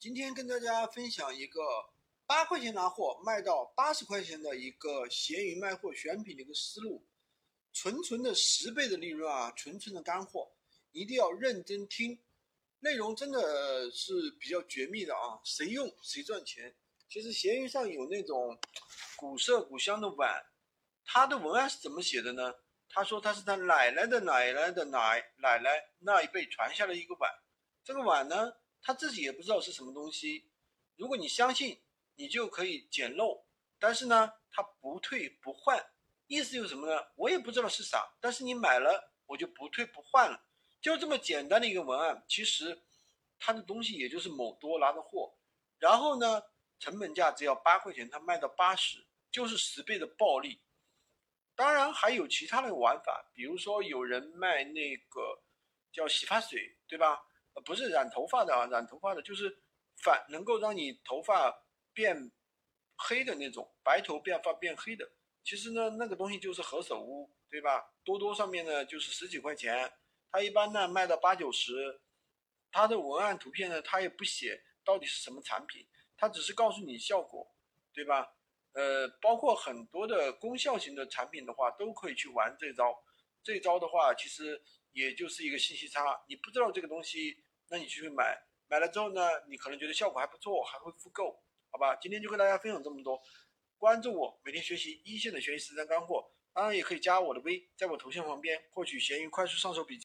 今天跟大家分享一个八块钱拿货卖到八十块钱的一个闲鱼卖货选品的一个思路，纯纯的十倍的利润啊，纯纯的干货，一定要认真听，内容真的是比较绝密的啊，谁用谁赚钱。其实闲鱼上有那种古色古香的碗，它的文案是怎么写的呢？他说他是他奶奶的奶奶的奶奶奶那一辈传下来一个碗，这个碗呢？他自己也不知道是什么东西，如果你相信，你就可以捡漏。但是呢，他不退不换，意思就是什么呢？我也不知道是啥，但是你买了，我就不退不换了，就这么简单的一个文案。其实，他的东西也就是某多拿的货，然后呢，成本价只要八块钱，他卖到八十，就是十倍的暴利。当然还有其他的玩法，比如说有人卖那个叫洗发水，对吧？不是染头发的啊，染头发的就是反能够让你头发变黑的那种，白头变发变黑的。其实呢，那个东西就是何首乌，对吧？多多上面呢就是十几块钱，它一般呢卖到八九十。它的文案图片呢，它也不写到底是什么产品，它只是告诉你效果，对吧？呃，包括很多的功效型的产品的话，都可以去玩这招。这招的话，其实。也就是一个信息差，你不知道这个东西，那你去买，买了之后呢，你可能觉得效果还不错，还会复购，好吧？今天就跟大家分享这么多，关注我，每天学习一线的学习实战干货，当然也可以加我的微，在我头像旁边获取闲鱼快速上手笔记。